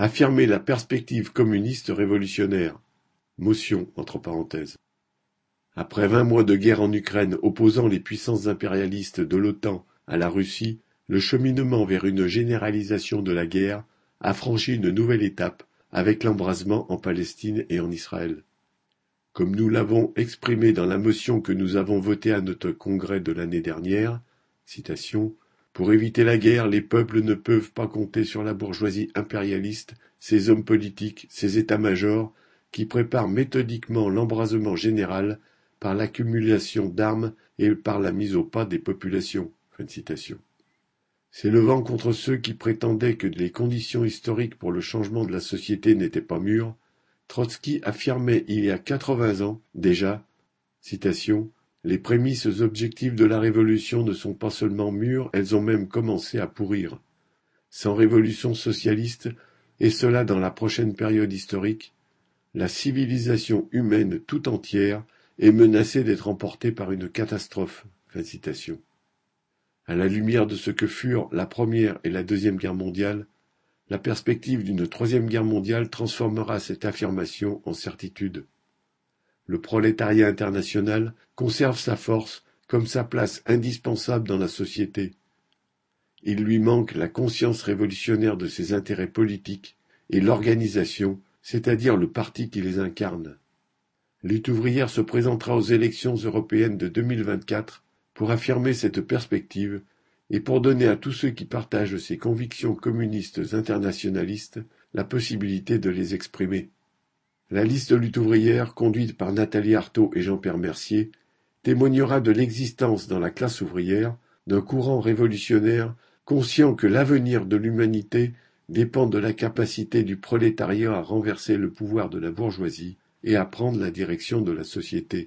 affirmer la perspective communiste révolutionnaire. Motion entre parenthèses. Après vingt mois de guerre en Ukraine opposant les puissances impérialistes de l'OTAN à la Russie, le cheminement vers une généralisation de la guerre a franchi une nouvelle étape avec l'embrasement en Palestine et en Israël. Comme nous l'avons exprimé dans la motion que nous avons votée à notre congrès de l'année dernière, citation, pour éviter la guerre, les peuples ne peuvent pas compter sur la bourgeoisie impérialiste, ses hommes politiques, ses états-majors, qui préparent méthodiquement l'embrasement général par l'accumulation d'armes et par la mise au pas des populations. C'est le vent contre ceux qui prétendaient que les conditions historiques pour le changement de la société n'étaient pas mûres. Trotsky affirmait il y a quatre-vingts ans déjà citation, les prémices objectives de la révolution ne sont pas seulement mûres, elles ont même commencé à pourrir. Sans révolution socialiste, et cela dans la prochaine période historique, la civilisation humaine tout entière est menacée d'être emportée par une catastrophe. À la lumière de ce que furent la Première et la Deuxième Guerre mondiale, la perspective d'une Troisième Guerre mondiale transformera cette affirmation en certitude le prolétariat international conserve sa force comme sa place indispensable dans la société. Il lui manque la conscience révolutionnaire de ses intérêts politiques et l'organisation, c'est-à-dire le parti qui les incarne. Lutte ouvrière se présentera aux élections européennes de 2024 pour affirmer cette perspective et pour donner à tous ceux qui partagent ses convictions communistes internationalistes la possibilité de les exprimer. La liste lutte ouvrière, conduite par Nathalie Arthaud et Jean-Pierre Mercier, témoignera de l'existence dans la classe ouvrière d'un courant révolutionnaire conscient que l'avenir de l'humanité dépend de la capacité du prolétariat à renverser le pouvoir de la bourgeoisie et à prendre la direction de la société.